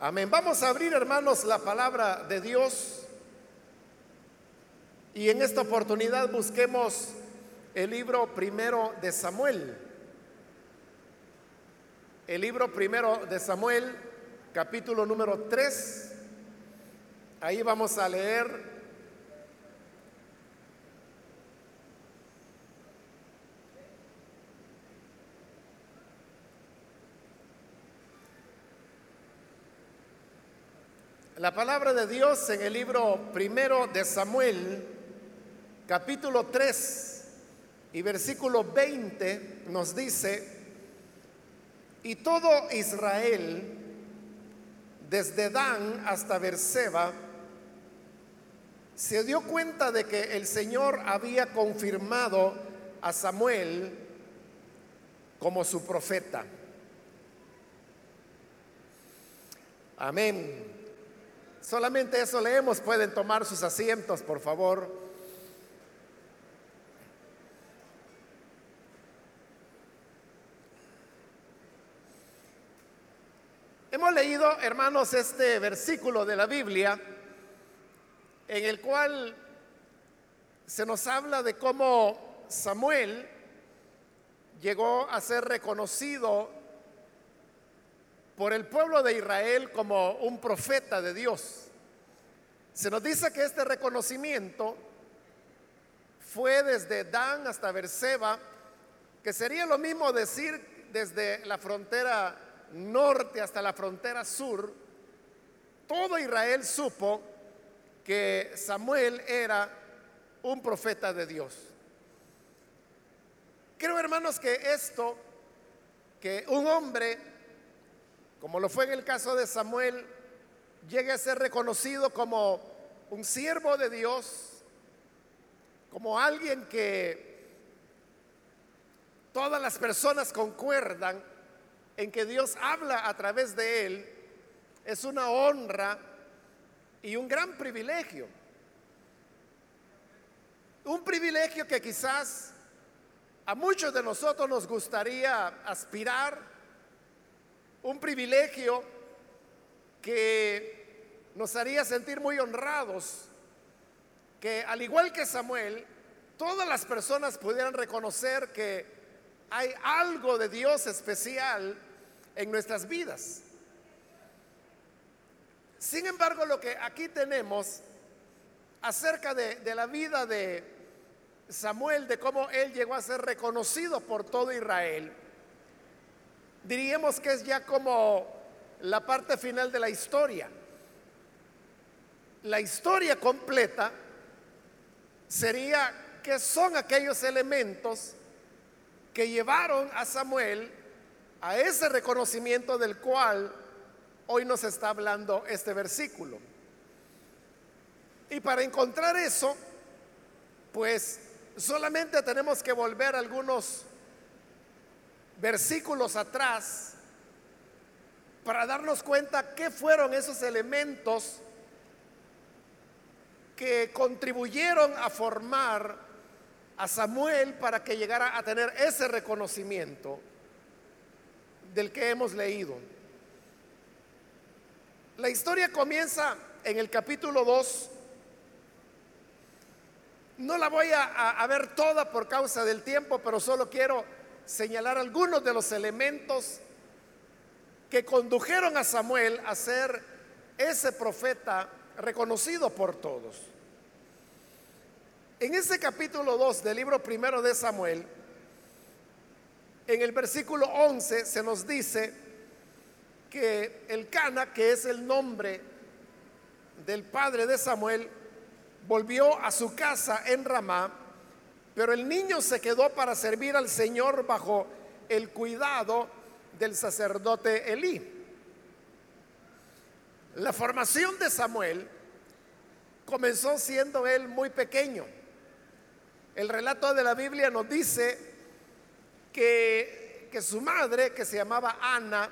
Amén. Vamos a abrir, hermanos, la palabra de Dios. Y en esta oportunidad busquemos el libro primero de Samuel. El libro primero de Samuel, capítulo número 3. Ahí vamos a leer La palabra de Dios en el libro primero de Samuel, capítulo 3 y versículo 20 nos dice, y todo Israel, desde Dan hasta Berseba, se dio cuenta de que el Señor había confirmado a Samuel como su profeta. Amén. Solamente eso leemos. Pueden tomar sus asientos, por favor. Hemos leído, hermanos, este versículo de la Biblia en el cual se nos habla de cómo Samuel llegó a ser reconocido por el pueblo de Israel como un profeta de Dios. Se nos dice que este reconocimiento fue desde Dan hasta Berseba, que sería lo mismo decir desde la frontera norte hasta la frontera sur. Todo Israel supo que Samuel era un profeta de Dios. Creo, hermanos, que esto, que un hombre como lo fue en el caso de Samuel, llegue a ser reconocido como un siervo de Dios, como alguien que todas las personas concuerdan en que Dios habla a través de él, es una honra y un gran privilegio. Un privilegio que quizás a muchos de nosotros nos gustaría aspirar un privilegio que nos haría sentir muy honrados, que al igual que Samuel, todas las personas pudieran reconocer que hay algo de Dios especial en nuestras vidas. Sin embargo, lo que aquí tenemos acerca de, la vida de Samuel, de cómo él llegó a ser reconocido por todo Israel, diríamos que es ya como la parte final de la historia. La historia completa sería que son aquellos elementos que llevaron a Samuel a ese reconocimiento del cual hoy nos está hablando este versículo. Y para encontrar eso, pues solamente tenemos que volver algunos versículos atrás para darnos cuenta qué fueron esos elementos que contribuyeron a formar a Samuel para que llegara a tener ese reconocimiento del que hemos leído. La historia comienza en el capítulo 2. No la voy a, a, ver toda por causa del tiempo, pero solo quiero señalar algunos de los elementos que condujeron a Samuel a ser ese profeta reconocido por todos. En ese capítulo 2 del libro primero de Samuel, en el versículo 11 se nos dice que el Cana, que es el nombre del padre de Samuel, volvió a su casa en Ramá pero el niño se quedó para servir al Señor bajo el cuidado del sacerdote Elí. La formación de Samuel comenzó siendo él muy pequeño. El relato de la Biblia nos dice que, que su madre, que se llamaba Ana,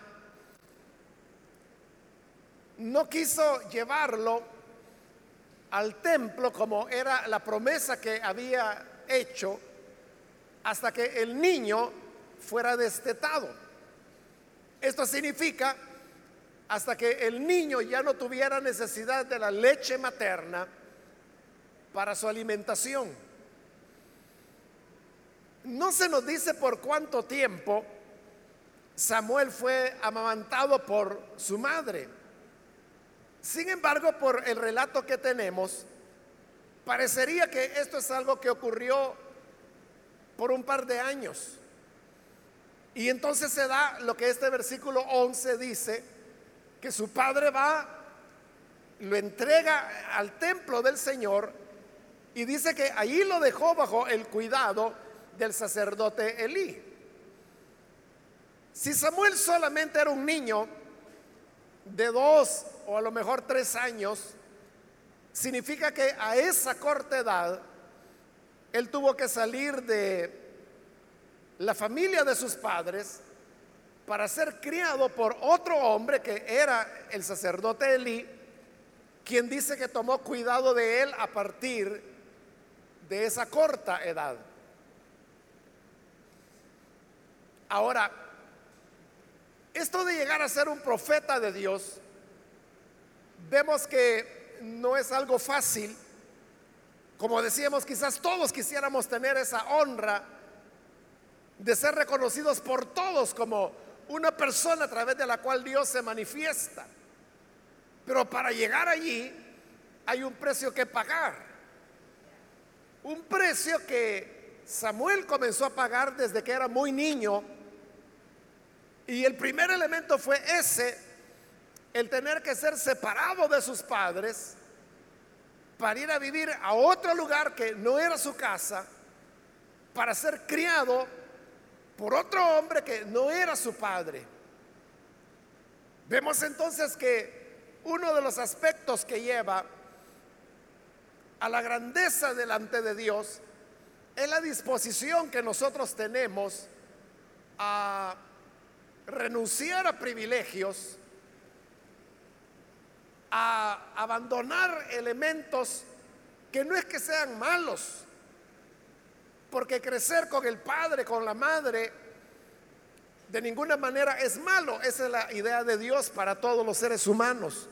no quiso llevarlo al templo como era la promesa que había hecho hasta que el niño fuera destetado. Esto significa hasta que el niño ya no tuviera necesidad de la leche materna para su alimentación. No se nos dice por cuánto tiempo Samuel fue amamantado por su madre. Sin embargo, por el relato que tenemos, parecería que esto es algo que ocurrió por un par de años. Y entonces se da lo que este versículo 11 dice, que su padre va, lo entrega al templo del Señor y dice que allí lo dejó bajo el cuidado del sacerdote Elí. Si Samuel solamente era un niño de dos o a lo mejor tres años, significa que a esa corta edad él tuvo que salir de la familia de sus padres para ser criado por otro hombre que era el sacerdote Elí, quien dice que tomó cuidado de él a partir de esa corta edad. Ahora, esto de llegar a ser un profeta de Dios, vemos que no es algo fácil. Como decíamos, quizás todos quisiéramos tener esa honra de ser reconocidos por todos como una persona a través de la cual Dios se manifiesta. Pero para llegar allí hay un precio que pagar. Un precio que Samuel comenzó a pagar desde que era muy niño y el primer elemento fue ese, el tener que ser separado de sus padres para ir a vivir a otro lugar que no era su casa, para ser criado por otro hombre que no era su padre. Vemos entonces que uno de los aspectos que lleva a la grandeza delante de Dios es la disposición que nosotros tenemos a renunciar a privilegios, a abandonar elementos que no es que sean malos, porque crecer con el padre, con la madre, de ninguna manera es malo. Esa es la idea de Dios para todos los seres humanos.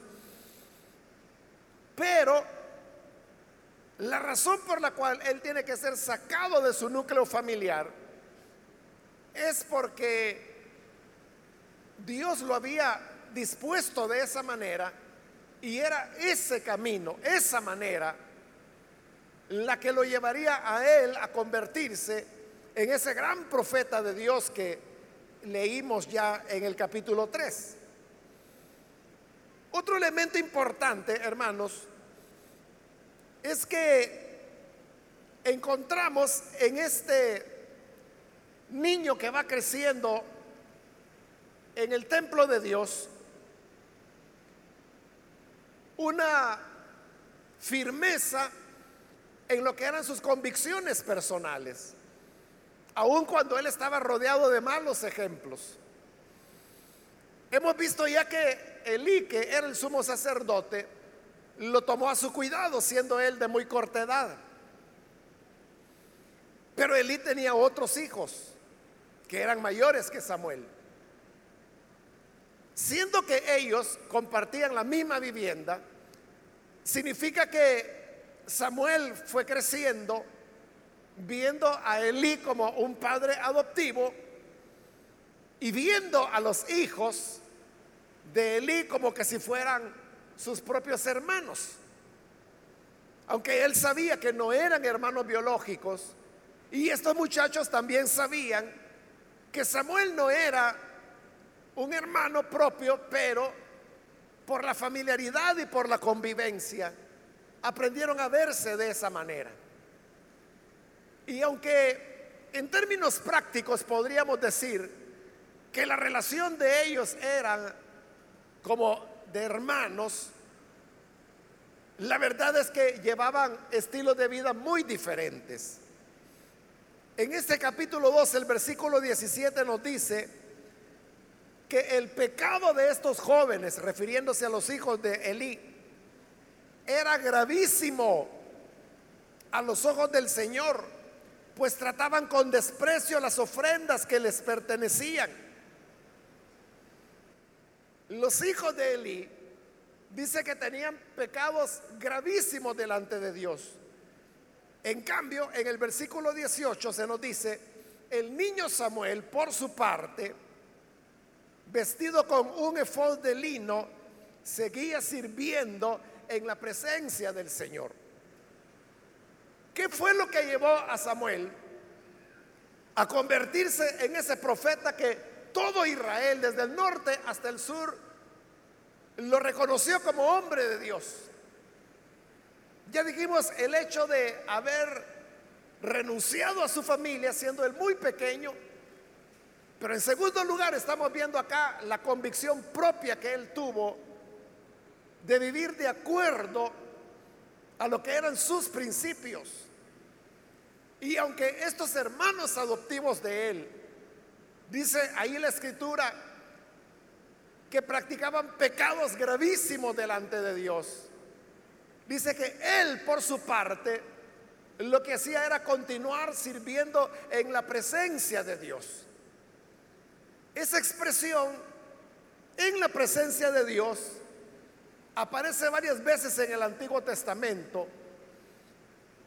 Pero la razón por la cual Él tiene que ser sacado de su núcleo familiar es porque Dios lo había dispuesto de esa manera y era ese camino, esa manera, la que lo llevaría a él a convertirse en ese gran profeta de Dios que leímos ya en el capítulo 3. Otro elemento importante, hermanos, es que encontramos en este niño que va creciendo en el templo de Dios una firmeza en lo que eran sus convicciones personales, aun cuando él estaba rodeado de malos ejemplos. Hemos visto ya que Elí, que era el sumo sacerdote, lo tomó a su cuidado, siendo él de muy corta edad. Pero Elí tenía otros hijos que eran mayores que Samuel. Siendo que ellos compartían la misma vivienda, significa que Samuel fue creciendo viendo a Elí como un padre adoptivo y viendo a los hijos de Elí como que si fueran sus propios hermanos. Aunque él sabía que no eran hermanos biológicos, y estos muchachos también sabían que Samuel no era un hermano propio, pero por la familiaridad y por la convivencia, aprendieron a verse de esa manera. Y aunque en términos prácticos podríamos decir que la relación de ellos era como de hermanos, la verdad es que llevaban estilos de vida muy diferentes. En este capítulo 2, el versículo 17 nos dice, que el pecado de estos jóvenes, refiriéndose a los hijos de Elí, era gravísimo a los ojos del Señor, pues trataban con desprecio las ofrendas que les pertenecían. los hijos de Eli dice que tenían pecados gravísimos delante de Dios. En cambio, en el versículo 18 se nos dice, el niño Samuel, por su parte, vestido con un efod de lino, seguía sirviendo en la presencia del Señor. ¿Qué fue lo que llevó a Samuel a convertirse en ese profeta que todo Israel, desde el norte hasta el sur, lo reconoció como hombre de Dios? Ya dijimos el hecho de haber renunciado a su familia siendo él muy pequeño, pero en segundo lugar estamos viendo acá la convicción propia que él tuvo de vivir de acuerdo a lo que eran sus principios. Y aunque estos hermanos adoptivos de él, dice ahí la escritura, que practicaban pecados gravísimos delante de Dios, dice que él por su parte lo que hacía era continuar sirviendo en la presencia de Dios. Esa expresión en la presencia de Dios aparece varias veces en el Antiguo Testamento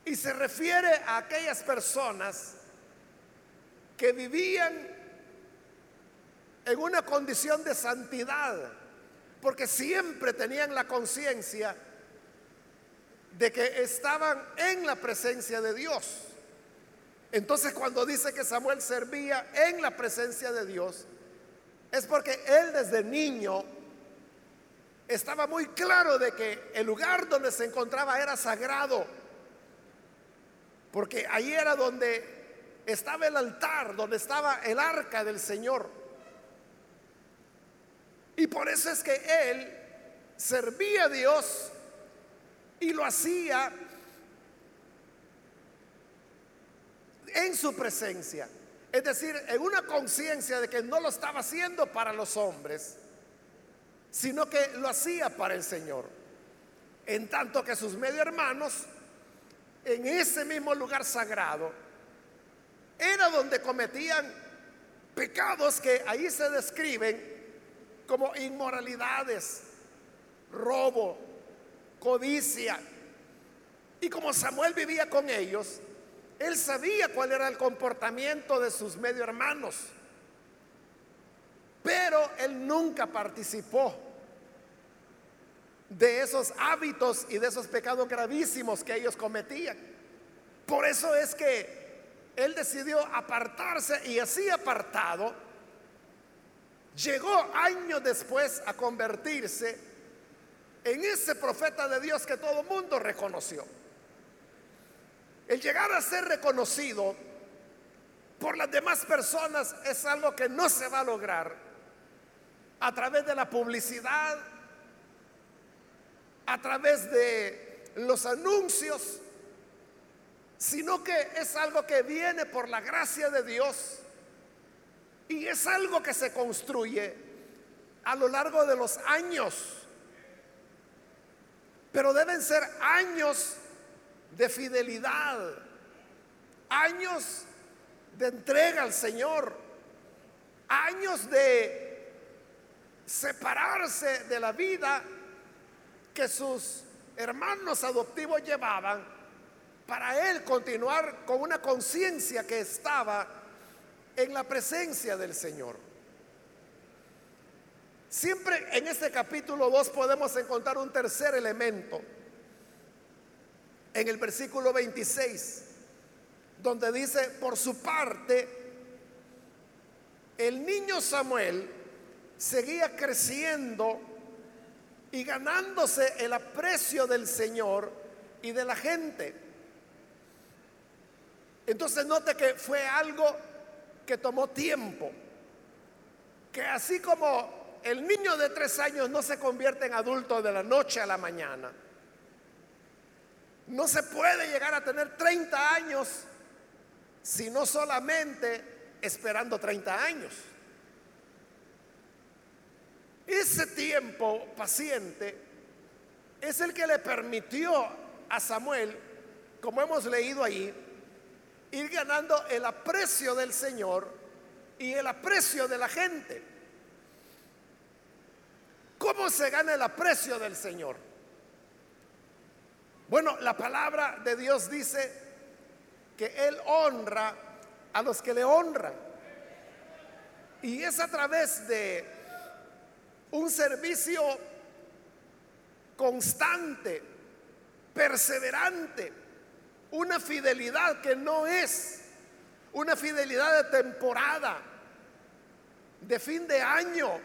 y se refiere a aquellas personas que vivían en una condición de santidad, porque siempre tenían la conciencia de que estaban en la presencia de Dios. Entonces cuando dice que Samuel servía en la presencia de Dios, es porque él desde niño estaba muy claro de que el lugar donde se encontraba era sagrado, porque ahí era donde estaba el altar, donde estaba el arca del Señor. Y por eso es que él servía a Dios y lo hacía en su presencia. Es decir, en una conciencia de que no lo estaba haciendo para los hombres, sino que lo hacía para el Señor. En tanto que sus medio hermanos, en ese mismo lugar sagrado, era donde cometían pecados que ahí se describen como inmoralidades, robo, codicia. Y como Samuel vivía con ellos, él sabía cuál era el comportamiento de sus medio hermanos. Pero él nunca participó de esos hábitos y de esos pecados gravísimos que ellos cometían. Por eso es que él decidió apartarse y así apartado, llegó años después a convertirse en ese profeta de Dios que todo mundo reconoció. El llegar a ser reconocido por las demás personas es algo que no se va a lograr a través de la publicidad, a través de los anuncios, sino que es algo que viene por la gracia de Dios y es algo que se construye a lo largo de los años. Pero deben ser años de fidelidad, años de entrega al Señor, años de separarse de la vida que sus hermanos adoptivos llevaban para él continuar con una conciencia que estaba en la presencia del Señor. Siempre en este capítulo 2 podemos encontrar un tercer elemento. En el versículo 26, donde dice, por su parte, el niño Samuel seguía creciendo y ganándose el aprecio del Señor y de la gente. Entonces note que fue algo que tomó tiempo, que así como el niño de tres años no se convierte en adulto de la noche a la mañana. No se puede llegar a tener 30 años si no solamente esperando 30 años. Ese tiempo paciente es el que le permitió a Samuel, como hemos leído ahí, ir ganando el aprecio del Señor y el aprecio de la gente. ¿Cómo se gana el aprecio del Señor? Bueno, la palabra de Dios dice que Él honra a los que le honran. Y es a través de un servicio constante, perseverante, una fidelidad que no es una fidelidad de temporada, de fin de año,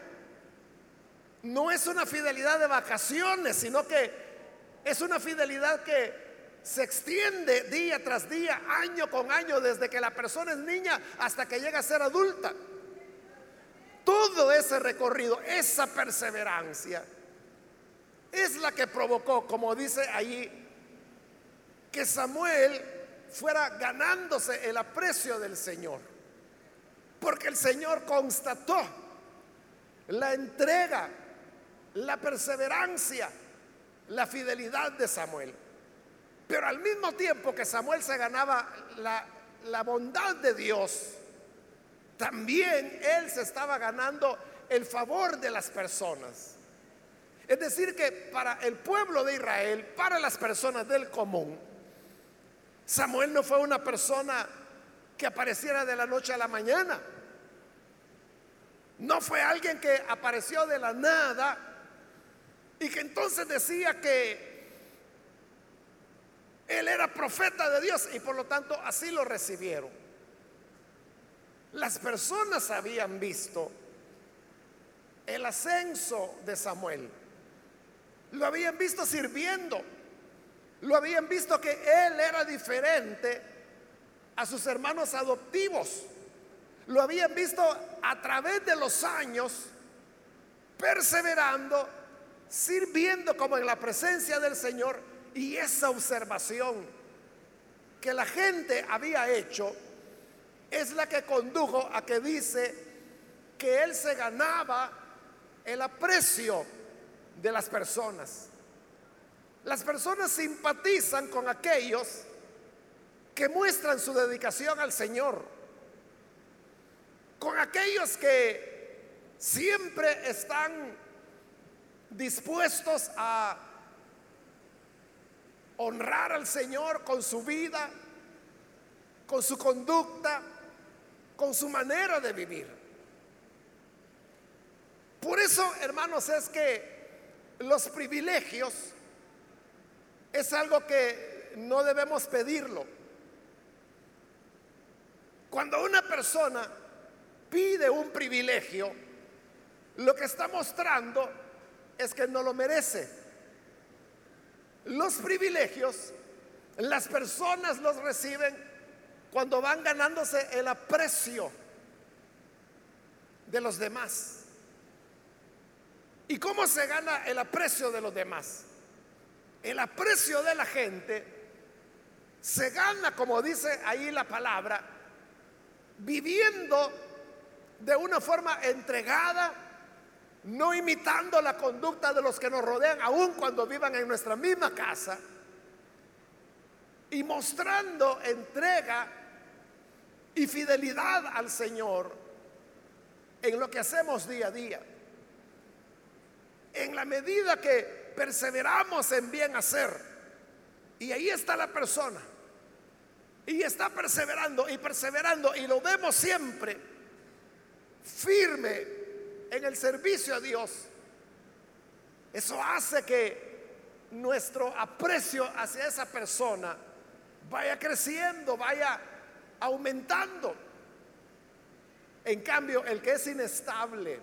no es una fidelidad de vacaciones, sino que es una fidelidad que se extiende día tras día, año con año, desde que la persona es niña hasta que llega a ser adulta. Todo ese recorrido, esa perseverancia, es la que provocó, como dice allí, que Samuel fuera ganándose el aprecio del Señor. Porque el Señor constató la entrega, la perseverancia, la fidelidad de Samuel. Pero al mismo tiempo que Samuel se ganaba la, bondad de Dios, también él se estaba ganando el favor de las personas. Es decir, que para el pueblo de Israel, para las personas del común, Samuel no fue una persona que apareciera de la noche a la mañana. No fue alguien que apareció de la nada y que entonces decía que él era profeta de Dios y por lo tanto así lo recibieron. Las personas habían visto el ascenso de Samuel. Lo habían visto sirviendo. Lo habían visto que él era diferente a sus hermanos adoptivos. Lo habían visto a través de los años perseverando, sirviendo como en la presencia del Señor. Y esa observación que la gente había hecho es la que condujo a que dice que él se ganaba el aprecio de las personas. Las personas simpatizan con aquellos que muestran su dedicación al Señor, con aquellos que siempre están dispuestos a honrar al Señor con su vida, con su conducta, con su manera de vivir. Por eso, hermanos, es que los privilegios es algo que no debemos pedirlo. Cuando una persona pide un privilegio, lo que está mostrando es que no lo merece. Los privilegios, las personas los reciben cuando van ganándose el aprecio de los demás. ¿Y cómo se gana el aprecio de los demás? El aprecio de la gente se gana, como dice ahí la palabra, viviendo de una forma entregada, no imitando la conducta de los que nos rodean, aun cuando vivan en nuestra misma casa, y mostrando entrega y fidelidad al Señor en lo que hacemos día a día. En la medida que perseveramos en bien hacer, y ahí está la persona, y está perseverando y perseverando, y lo vemos siempre firme en el servicio a Dios, eso hace que nuestro aprecio hacia esa persona vaya creciendo, vaya aumentando. En cambio, el que es inestable,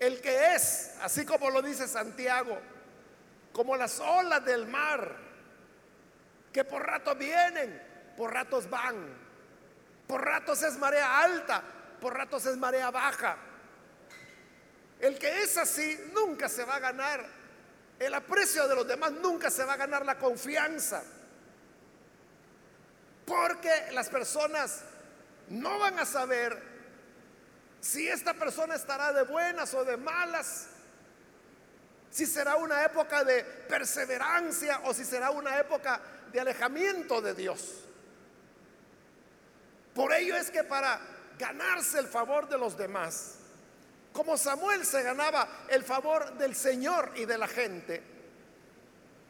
el que es, así como lo dice Santiago, como las olas del mar, que por ratos vienen, por ratos van, por ratos es marea alta, por ratos es marea baja. El que es así nunca se va a ganar el aprecio de los demás, nunca se va a ganar la confianza. Porque las personas no van a saber si esta persona estará de buenas o de malas, si será una época de perseverancia o si será una época de alejamiento de Dios. Por ello es que para ganarse el favor de los demás, como Samuel se ganaba el favor del Señor y de la gente,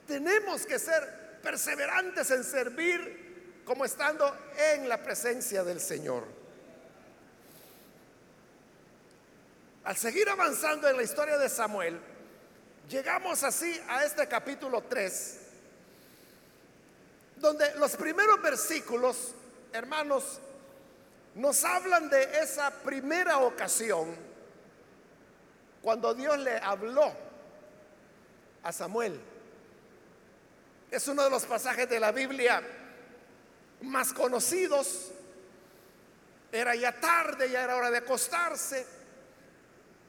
tenemos que ser perseverantes en servir como estando en la presencia del Señor. Al seguir avanzando en la historia de Samuel, llegamos así a este capítulo 3, donde los primeros versículos, hermanos, nos hablan de esa primera ocasión cuando Dios le habló a Samuel. Es uno de los pasajes de la Biblia más conocidos. Era ya tarde, ya era hora de acostarse.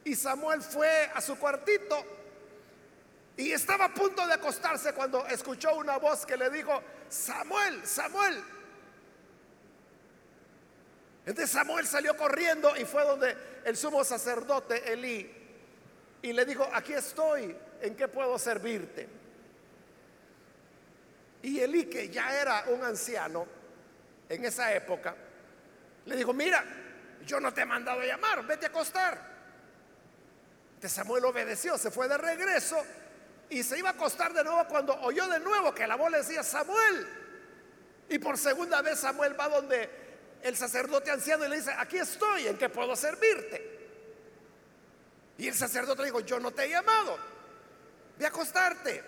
Y Samuel fue a su cuartito y estaba a punto de acostarse cuando escuchó una voz que le dijo, Samuel, Samuel. Entonces Samuel salió corriendo y fue donde el sumo sacerdote Elí y le dijo, aquí estoy, ¿en qué puedo servirte? Y Elí, que ya era un anciano en esa época, le dijo, mira, yo no te he mandado a llamar, vete a acostar. De Samuel obedeció, se fue de regreso y se iba a acostar de nuevo cuando oyó de nuevo que la voz le decía, Samuel. Y por segunda vez Samuel va donde el sacerdote anciano y le dice, aquí estoy, ¿en qué puedo servirte? Y el sacerdote dijo, yo no te he llamado, ve a acostarte.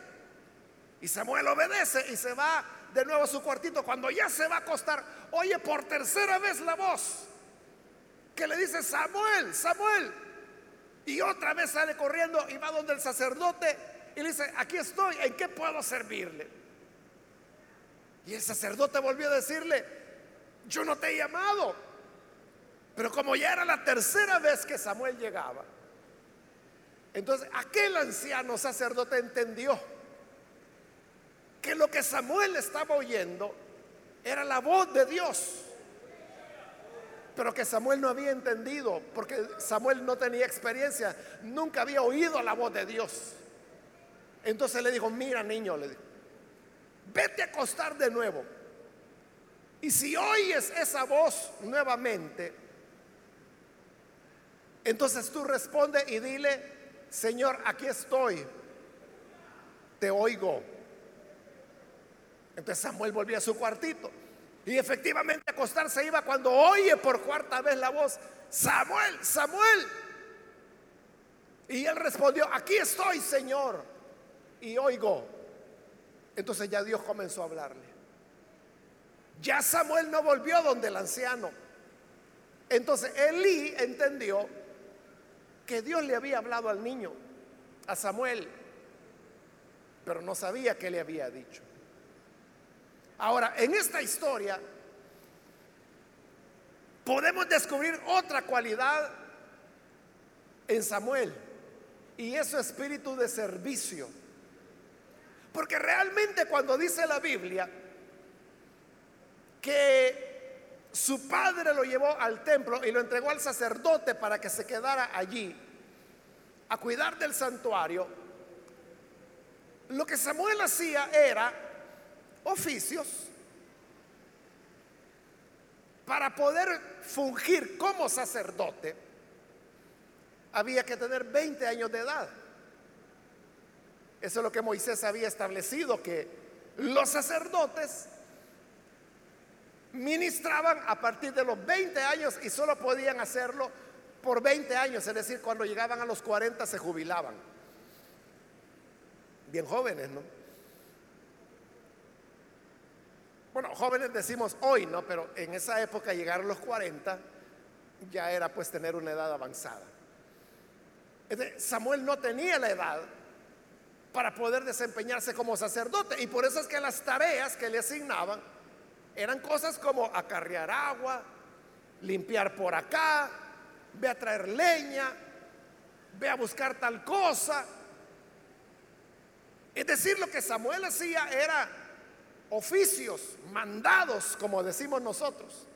Y Samuel obedece y se va de nuevo a su cuartito. Cuando ya se va a acostar, oye por tercera vez la voz que le dice, Samuel, Samuel. Y otra vez sale corriendo y va donde el sacerdote y le dice, aquí estoy, ¿en qué puedo servirle? Y el sacerdote volvió a decirle, yo no te he llamado. Pero como ya era la tercera vez que Samuel llegaba, entonces aquel anciano sacerdote entendió que lo que Samuel estaba oyendo era la voz de Dios, pero que Samuel no había entendido, porque Samuel no tenía experiencia, nunca había oído la voz de Dios. Entonces le dijo, mira niño, vete a acostar de nuevo. Y si oyes esa voz nuevamente, entonces tú responde y dile, Señor, aquí estoy, te oigo. Entonces Samuel volvió a su cuartito y efectivamente acostarse iba cuando oye por cuarta vez la voz, Samuel, Samuel. Y él respondió, aquí estoy, Señor, y oigo. Entonces ya Dios comenzó a hablarle. Ya Samuel no volvió donde el anciano. Entonces Elí entendió que Dios le había hablado al niño, a Samuel, pero no sabía qué le había dicho. Ahora, en esta historia podemos descubrir otra cualidad en Samuel y es su espíritu de servicio. Porque realmente cuando dice la Biblia que su padre lo llevó al templo y lo entregó al sacerdote para que se quedara allí a cuidar del santuario. Lo que Samuel hacía era oficios para poder fungir como sacerdote. Había que tener 20 años de edad. Eso es lo que Moisés había establecido, que los sacerdotes ministraban a partir de los 20 años y solo podían hacerlo por 20 años, es decir, cuando llegaban a los 40 se jubilaban. Bien jóvenes, ¿no? Bueno, jóvenes decimos hoy, ¿no? Pero en esa época llegar a los 40 ya era pues tener una edad avanzada. Samuel no tenía la edad para poder desempeñarse como sacerdote y por eso es que las tareas que le asignaban eran cosas como acarrear agua, limpiar por acá, ve a traer leña, ve a buscar tal cosa. Es decir, lo que Samuel hacía era oficios, mandados, como decimos nosotros.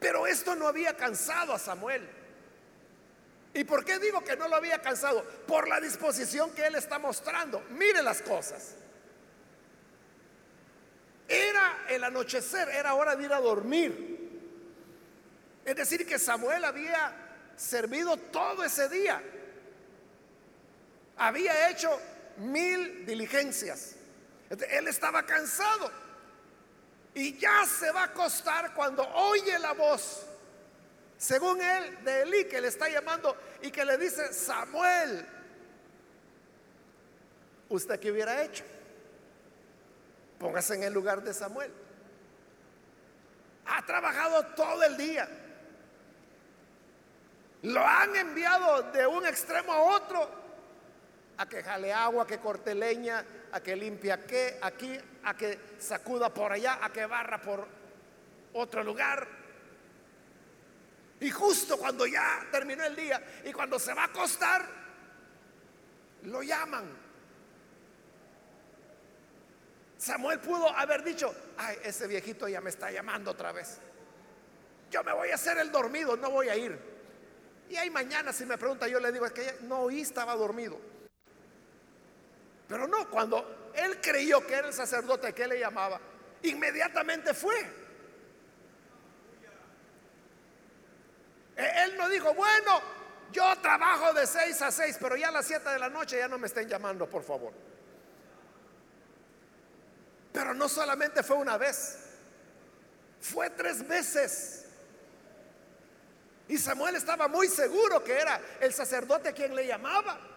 Pero esto no había cansado a Samuel. ¿Y por qué digo que no lo había cansado? Por la disposición que él está mostrando. Mire las cosas. Era el anochecer, era hora de ir a dormir. Es decir, que Samuel había servido todo ese día. Había hecho mil diligencias. Él estaba cansado. Y ya se va a acostar cuando oye la voz, según él, de Elí, que le está llamando y que le dice, Samuel, ¿usted qué hubiera hecho? Póngase en el lugar de Samuel. Ha trabajado todo el día. Lo han enviado de un extremo a otro a que jale agua, a que corte leña, a que limpie aquí, a que sacuda por allá, a que barra por otro lugar. Y justo cuando ya terminó el día y cuando se va a acostar, lo llaman. Samuel pudo haber dicho, ay, ese viejito ya me está llamando otra vez. Yo me voy a hacer el dormido, no voy a ir. Y ahí mañana si me pregunta, yo le digo, es que no oí, estaba dormido. Pero no, cuando él creyó que era el sacerdote que le llamaba, inmediatamente fue. E-, él no dijo, bueno, yo trabajo de 6 a 6, pero ya a las 7 de la noche ya no me estén llamando, por favor. Pero no solamente fue una vez, fue tres veces. Y Samuel estaba muy seguro que era el sacerdote quien le llamaba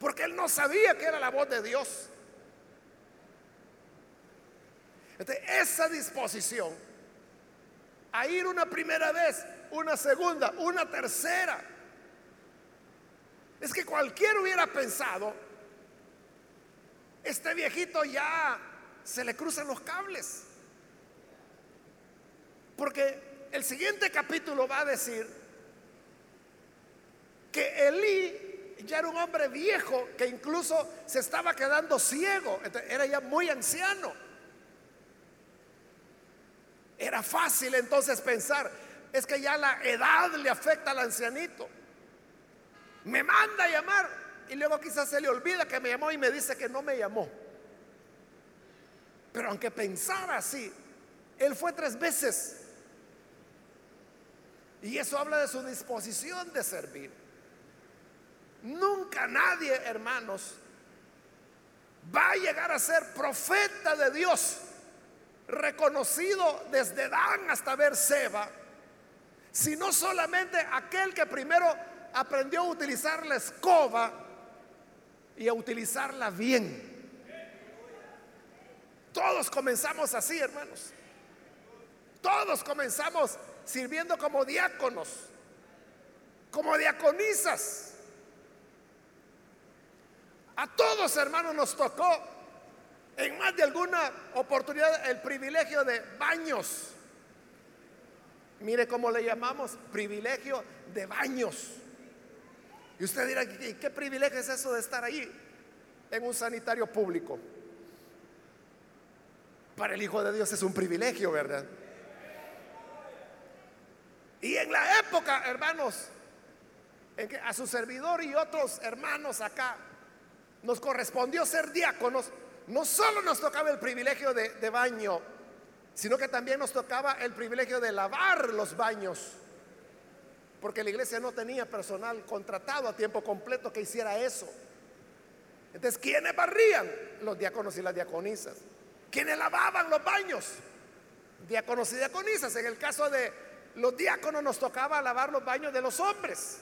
porque él no sabía que era la voz de Dios. esa disposición a ir una primera vez, una segunda, una tercera, es que cualquiera hubiera pensado, este viejito ya se le cruzan los cables. Porque el siguiente capítulo va a decir que Elí ya era un hombre viejo que incluso se estaba quedando ciego, era ya muy anciano. Era fácil entonces pensar, es que ya la edad le afecta al ancianito. Me manda a llamar y luego quizás se le olvida que me llamó y me dice que no me llamó. Pero aunque pensara así, él fue tres veces. Y eso habla de su disposición de servir. Nunca nadie, hermanos, va a llegar a ser profeta de Dios, reconocido desde Dan hasta Berseba, sino solamente aquel que primero aprendió a utilizar la escoba y a utilizarla bien. Todos comenzamos así, hermanos. Todos comenzamos sirviendo como diáconos, como diaconisas. A todos, hermanos, nos tocó en más de alguna oportunidad el privilegio de baños. Mire cómo le llamamos, privilegio de baños. Y usted dirá, ¿y qué privilegio es eso de estar ahí en un sanitario público? Para el Hijo de Dios es un privilegio, ¿verdad? Y en la época, hermanos, en que a su servidor y otros hermanos acá nos correspondió ser diáconos, no solo nos tocaba el privilegio de, baño, sino que también nos tocaba el privilegio de lavar los baños, porque la iglesia no tenía personal contratado a tiempo completo que hiciera eso. Entonces, ¿quiénes barrían? Los diáconos y las diaconisas. ¿Quiénes lavaban los baños? Diáconos y diaconisas. En el caso de los diáconos nos tocaba lavar los baños de los hombres.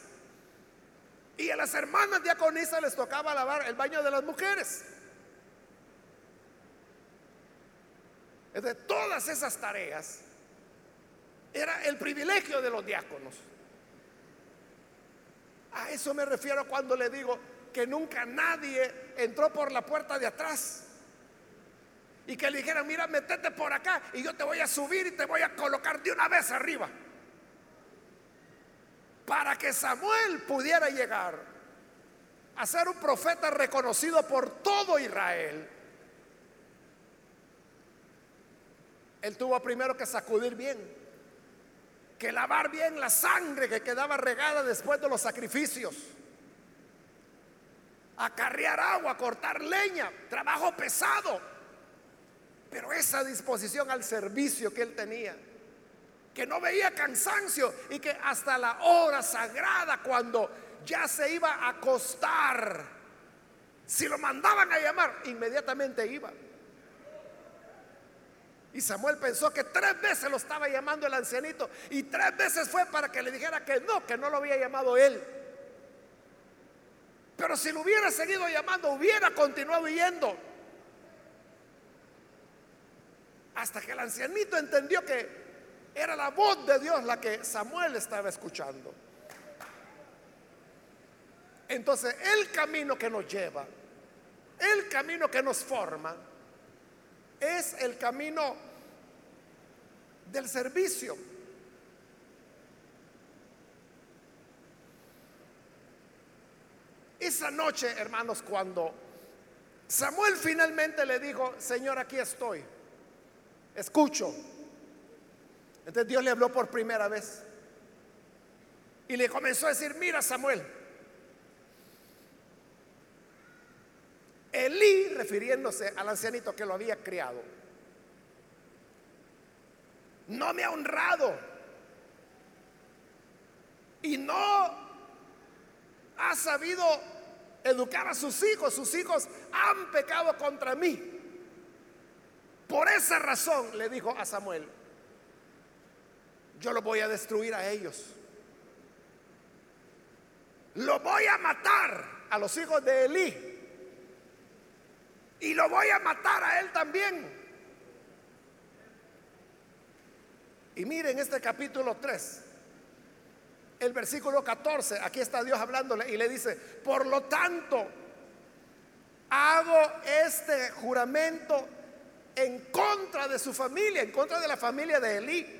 Y a las hermanas diaconisas les tocaba lavar el baño de las mujeres. De todas esas tareas era el privilegio de los diáconos. A eso me refiero cuando le digo que nunca nadie entró por la puerta de atrás. Y que le dijeran, mira, metete por acá y yo te voy a subir y te voy a colocar de una vez arriba para que Samuel pudiera llegar a ser un profeta reconocido por todo Israel, él tuvo primero que sacudir bien, que lavar bien la sangre que quedaba regada después de los sacrificios, acarrear agua, cortar leña, trabajo pesado, pero esa disposición al servicio que él tenía que no veía cansancio y que hasta la hora sagrada cuando ya se iba a acostar, si lo mandaban a llamar, inmediatamente iba. Y Samuel pensó que tres veces lo estaba llamando el ancianito y tres veces fue para que le dijera que no, que no lo había llamado él. Pero si lo hubiera seguido llamando, hubiera continuado yendo. Hasta que el ancianito entendió que era la voz de Dios la que Samuel estaba escuchando. Entonces, el camino que nos lleva, el camino que nos forma, es el camino del servicio. Esa noche, hermanos, cuando Samuel finalmente le dijo, Señor, aquí estoy, escucho. Entonces Dios le habló por primera vez. Y le comenzó a decir, mira Samuel, Elí, refiriéndose al ancianito que lo había criado, no me ha honrado y no ha sabido educar a sus hijos. Sus hijos han pecado contra mí. Por esa razón le dijo a Samuel, yo lo voy a destruir a ellos. Lo voy a matar a los hijos de Elí. Y lo voy a matar a él también. Y miren este capítulo 3, el versículo 14, aquí está Dios hablándole y le dice, por lo tanto, hago este juramento en contra de su familia, en contra de la familia de Elí.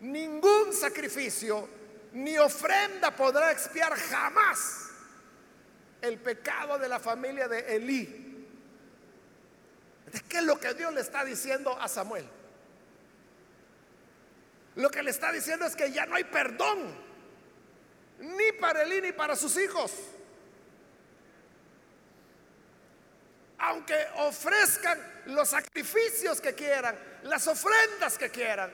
Ningún sacrificio ni ofrenda podrá expiar jamás el pecado de la familia de Elí. ¿Qué es lo que Dios le está diciendo a Samuel? Lo que le está diciendo es que ya no hay perdón, ni para Elí ni para sus hijos. Aunque ofrezcan los sacrificios que quieran, las ofrendas que quieran,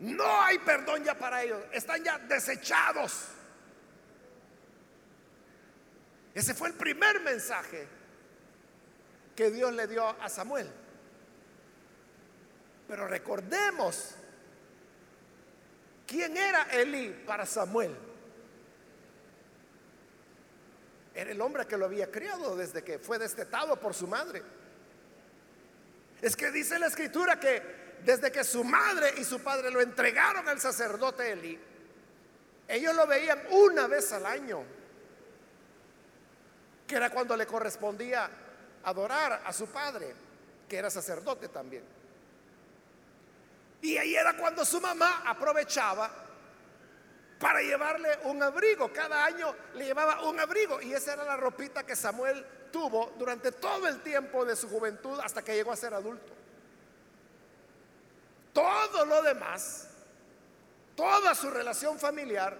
no hay perdón ya para ellos, están ya desechados. Ese fue el primer mensaje que Dios le dio a Samuel. Pero recordemos quién era Elí para Samuel. Era el hombre que lo había criado desde que fue destetado por su madre. Es que dice la escritura que desde que su madre y su padre lo entregaron al sacerdote Eli, ellos lo veían una vez al año, que era cuando le correspondía adorar a su padre, que era sacerdote también. Y ahí era cuando su mamá aprovechaba para llevarle un abrigo. Cada año le llevaba un abrigo y esa era la ropita que Samuel tuvo durante todo el tiempo de su juventud hasta que llegó a ser adulto. Todo lo demás, toda su relación familiar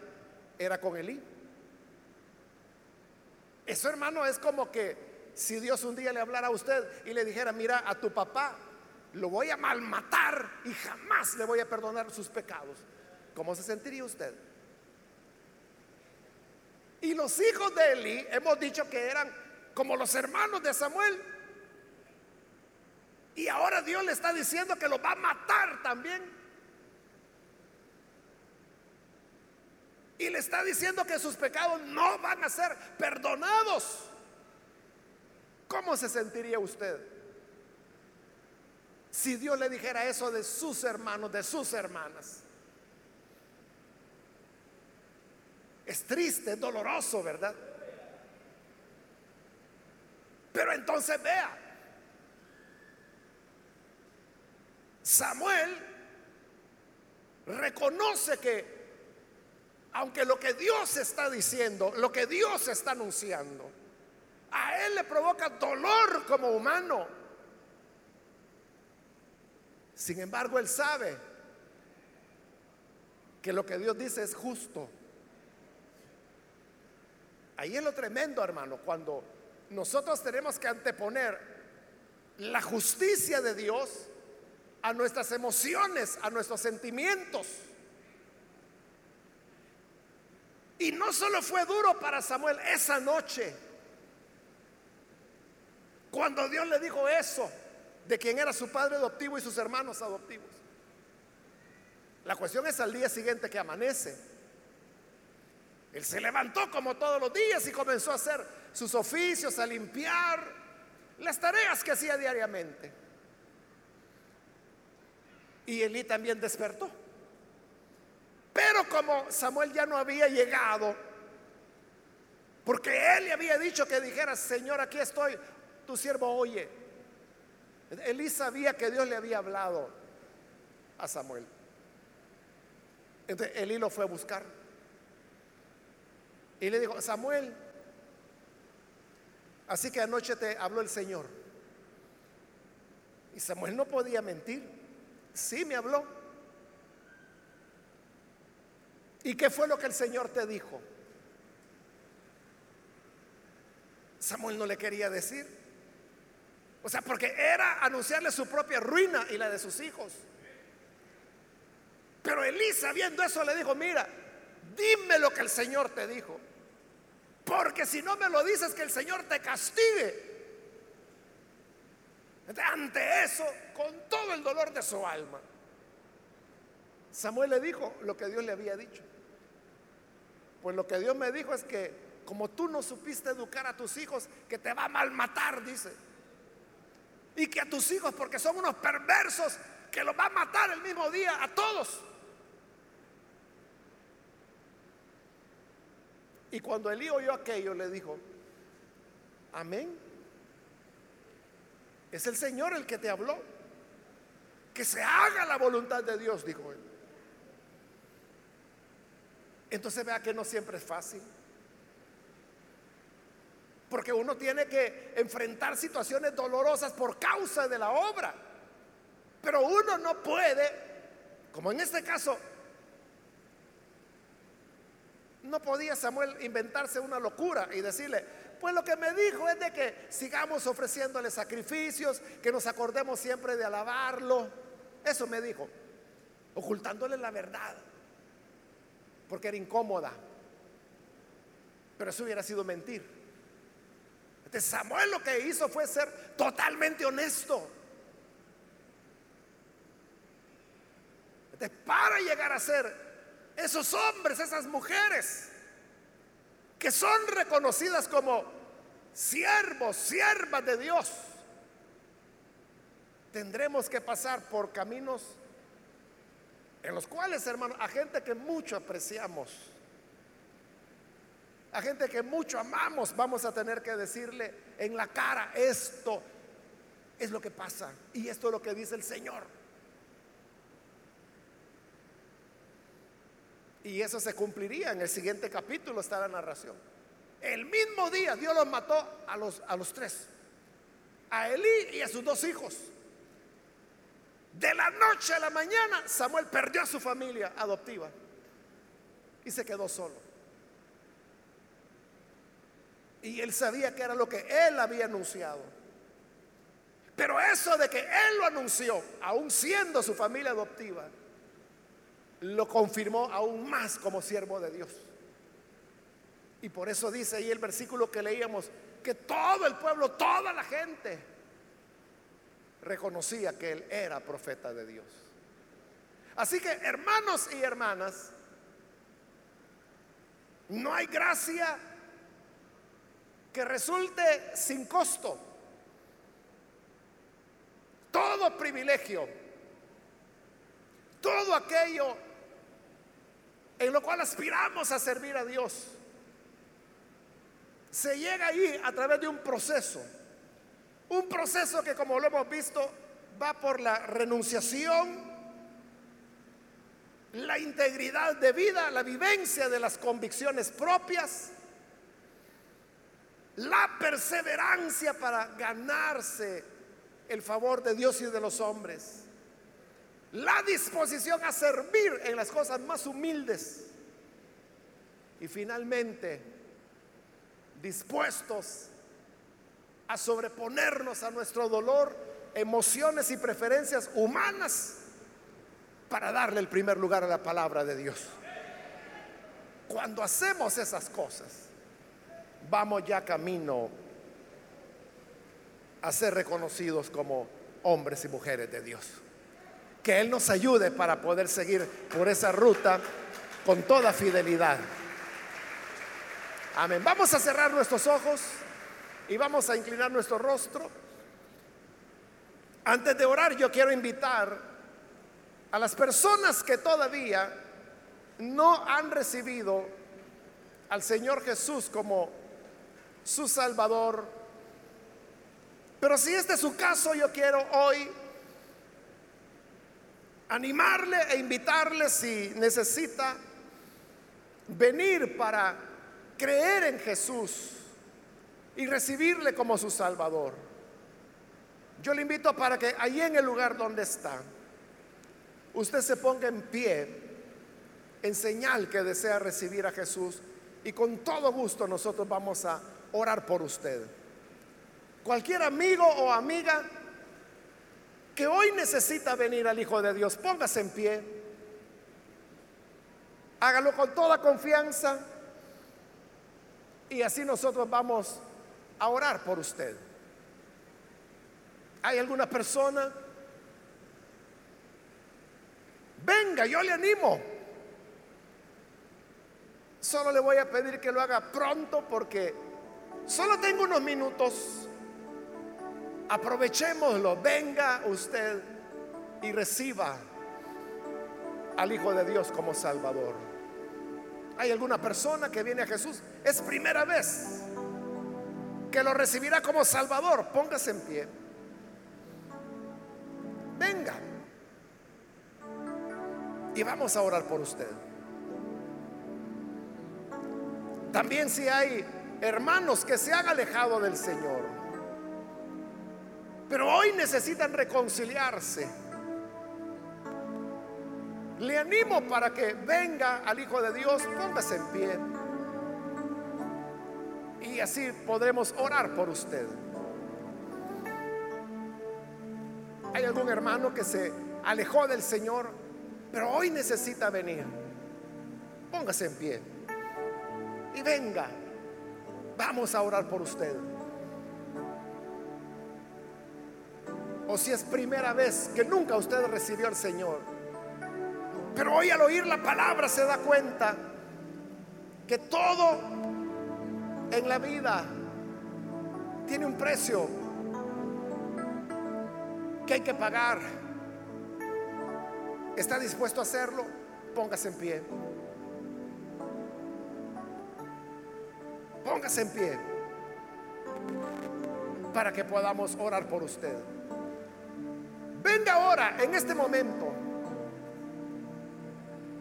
era con Elí. Eso, hermano, es como que si Dios un día le hablara a usted y le dijera, mira, a tu papá lo voy a malmatar y jamás le voy a perdonar sus pecados. ¿Cómo se sentiría usted? Y los hijos de Eli hemos dicho que eran como los hermanos de Samuel. Y ahora Dios le está diciendo que lo va a matar también. Y le está diciendo que sus pecados no van a ser perdonados. ¿Cómo se sentiría usted si Dios le dijera eso de sus hermanos, de sus hermanas? Es triste, es doloroso, ¿verdad? Pero entonces vea, Samuel reconoce que aunque lo que Dios está diciendo, lo que Dios está anunciando, a él le provoca dolor como humano. Sin embargo, él sabe que lo que Dios dice es justo. Ahí es lo tremendo, hermano, cuando nosotros tenemos que anteponer la justicia de Dios a nuestras emociones, a nuestros sentimientos. Y no solo fue duro para Samuel esa noche, cuando Dios le dijo eso, de quien era su padre adoptivo y sus hermanos adoptivos. La cuestión es al día siguiente que amanece. Él se levantó como todos los días y comenzó a hacer sus oficios, a limpiar las tareas que hacía diariamente. Y Elí también despertó. Pero como Samuel ya no había llegado, porque él le había dicho que dijera, Señor, aquí estoy, tu siervo oye. Elí sabía que Dios le había hablado a Samuel. Entonces Elí lo fue a buscar. Y le dijo, Samuel, así que anoche te habló el Señor. Y Samuel no podía mentir. Sí me habló. ¿Y qué fue lo que el Señor te dijo? Samuel no le quería decir. O sea, porque era anunciarle su propia ruina y la de sus hijos. Pero Elisa, viendo eso, le dijo, mira, dime lo que el Señor te dijo. Porque si no me lo dices, que el Señor te castigue. Ante eso, con todo el dolor de su alma, Samuel le dijo lo que Dios le había dicho. Pues lo que Dios me dijo es que como tú no supiste educar a tus hijos, que te va a malmatar, dice. Y que a tus hijos, porque son unos perversos, que los va a matar el mismo día a todos. Y cuando Elí oyó aquello, le dijo, amén. Es el Señor el que te habló. Que se haga la voluntad de Dios, dijo él. Entonces vea que no siempre es fácil. Porque uno tiene que enfrentar situaciones dolorosas por causa de la obra. Pero uno no puede, como en este caso, no podía Samuel inventarse una locura y decirle, pues lo que me dijo es de que sigamos ofreciéndole sacrificios, que nos acordemos siempre de alabarlo. Eso me dijo, ocultándole la verdad, porque era incómoda. Pero eso hubiera sido mentir. Samuel lo que hizo fue ser totalmente honesto. Para llegar a ser esos hombres, esas mujeres, que son reconocidas como siervos, siervas de Dios, tendremos que pasar por caminos en los cuales, hermano, a gente que mucho apreciamos, a gente que mucho amamos, vamos a tener que decirle en la cara, esto es lo que pasa y esto es lo que dice el Señor. Y eso se cumpliría en el siguiente capítulo, está la narración. El mismo día Dios los mató a los, a los tres, a Elí y a sus dos hijos. De la noche a la mañana Samuel perdió a su familia adoptiva y se quedó solo. Y él sabía que era lo que él había anunciado. Pero eso de que él lo anunció, aún siendo su familia adoptiva, lo confirmó aún más como siervo de Dios. Y por eso dice ahí el versículo que leíamos, que todo el pueblo, toda la gente reconocía que él era profeta de Dios. Así que hermanos y hermanas, no hay gracia que resulte sin costo. Todo privilegio, todo aquello en lo cual aspiramos a servir a Dios, se llega ahí a través de un proceso. Un proceso que como lo hemos visto va por la renunciación, la integridad de vida, la vivencia de las convicciones propias, la perseverancia para ganarse el favor de Dios y de los hombres la disposición a servir en las cosas más humildes y finalmente dispuestos a sobreponernos a nuestro dolor emociones y preferencias humanas para darle el primer lugar a la palabra de Dios. Cuando hacemos esas cosas, vamos ya camino a ser reconocidos como hombres y mujeres de Dios. Que Él nos ayude para poder seguir por esa ruta con toda fidelidad. Amén. Vamos a cerrar nuestros ojos y vamos a inclinar nuestro rostro. Antes de orar, yo quiero invitar a las personas que todavía no han recibido al Señor Jesús como su Salvador. Pero si este es su caso, yo quiero hoy animarle e invitarle si necesita venir para creer en Jesús y recibirle como su Salvador. Yo le invito para que ahí en el lugar donde está, usted se ponga en pie en señal que desea recibir a Jesús y con todo gusto nosotros vamos a orar por usted. Cualquier amigo o amiga que hoy necesita venir al Hijo de Dios, póngase en pie. Hágalo con toda confianza y así nosotros vamos a orar por usted. ¿Hay alguna persona? Venga, yo le animo. Solo le voy a pedir que lo haga pronto porque solo tengo unos minutos. Aprovechémoslo. Venga usted y reciba al Hijo de Dios como Salvador. ¿Hay alguna persona que viene a Jesús? Es primera vez que lo recibirá como Salvador. Póngase en pie. Venga. Y vamos a orar por usted. También si hay hermanos que se han alejado del Señor, pero hoy necesitan reconciliarse. Le animo para que venga al Hijo de Dios, póngase en pie. Y así podremos orar por usted. Hay algún hermano que se alejó del Señor, pero hoy necesita venir. Póngase en pie y venga. Vamos a orar por usted. O si es primera vez que nunca usted recibió al Señor, pero hoy al oír la palabra se da cuenta que todo en la vida tiene un precio que hay que pagar. ¿Está dispuesto a hacerlo? Póngase en pie. Póngase en pie para que podamos orar por usted. Venga ahora, en este momento.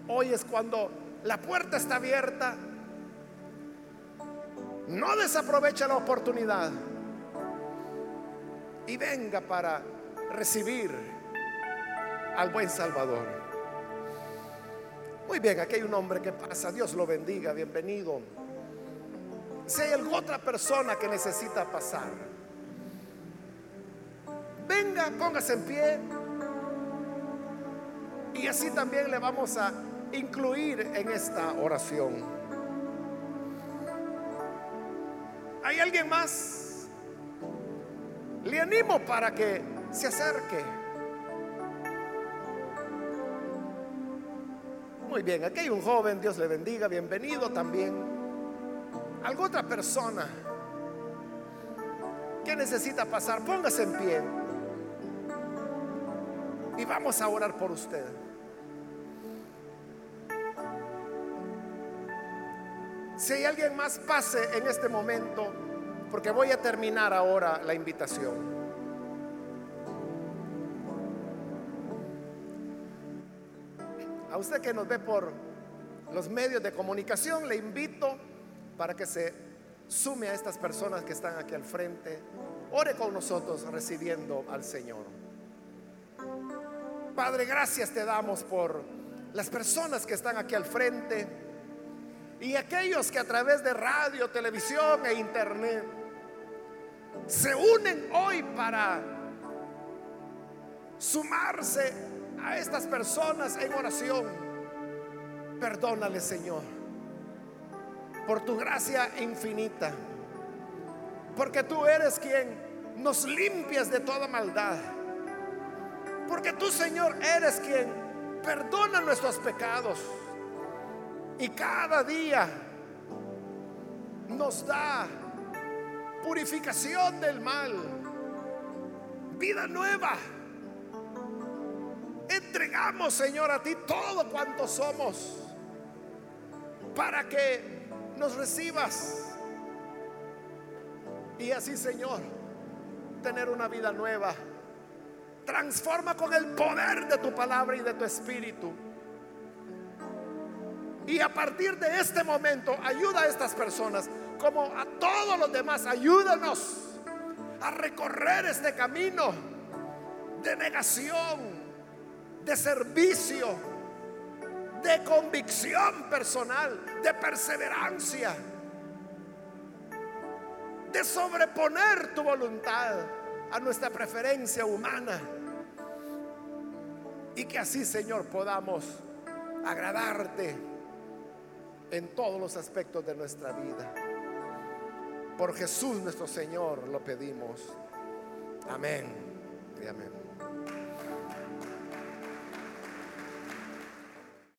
Hoy es cuando la puerta está abierta. No desaprovecha la oportunidad. Y venga para recibir al buen Salvador. Muy bien, aquí hay un hombre que pasa. Dios lo bendiga. Bienvenido. Si hay alguna otra persona que necesita pasar, venga, póngase en pie. Y así también le vamos a incluir en esta oración. ¿Hay alguien más? Le animo para que se acerque. Muy bien, aquí hay un joven, Dios le bendiga, bienvenido también. ¿Alguna otra persona que necesita pasar? Póngase en pie. Y vamos a orar por usted. Si hay alguien más, pase en este momento, porque voy a terminar ahora la invitación. A usted que nos ve por los medios de comunicación, le invito para que se sume a estas personas que están aquí al frente. Ore con nosotros recibiendo al Señor. Padre, gracias te damos por las personas que están aquí al frente y aquellos que a través de radio, televisión e internet se unen hoy para sumarse a estas personas en oración. Perdónale, Señor, por tu gracia infinita. Porque tú eres quien nos limpias de toda maldad. Porque tú, Señor, eres quien perdona nuestros pecados. Y cada día nos da purificación del mal, vida nueva. Entregamos, Señor, a ti todo cuanto somos para que nos recibas. Y así, Señor, tener una vida nueva. Transforma con el poder de tu palabra y de tu espíritu. Y a partir de este momento, ayuda a estas personas, como a todos los demás, ayúdanos a recorrer este camino de negación, de servicio, de convicción personal, de perseverancia, de sobreponer tu voluntad a nuestra preferencia humana. Y que así, Señor, podamos agradarte en todos los aspectos de nuestra vida. Por Jesús nuestro Señor lo pedimos. Amén y amén.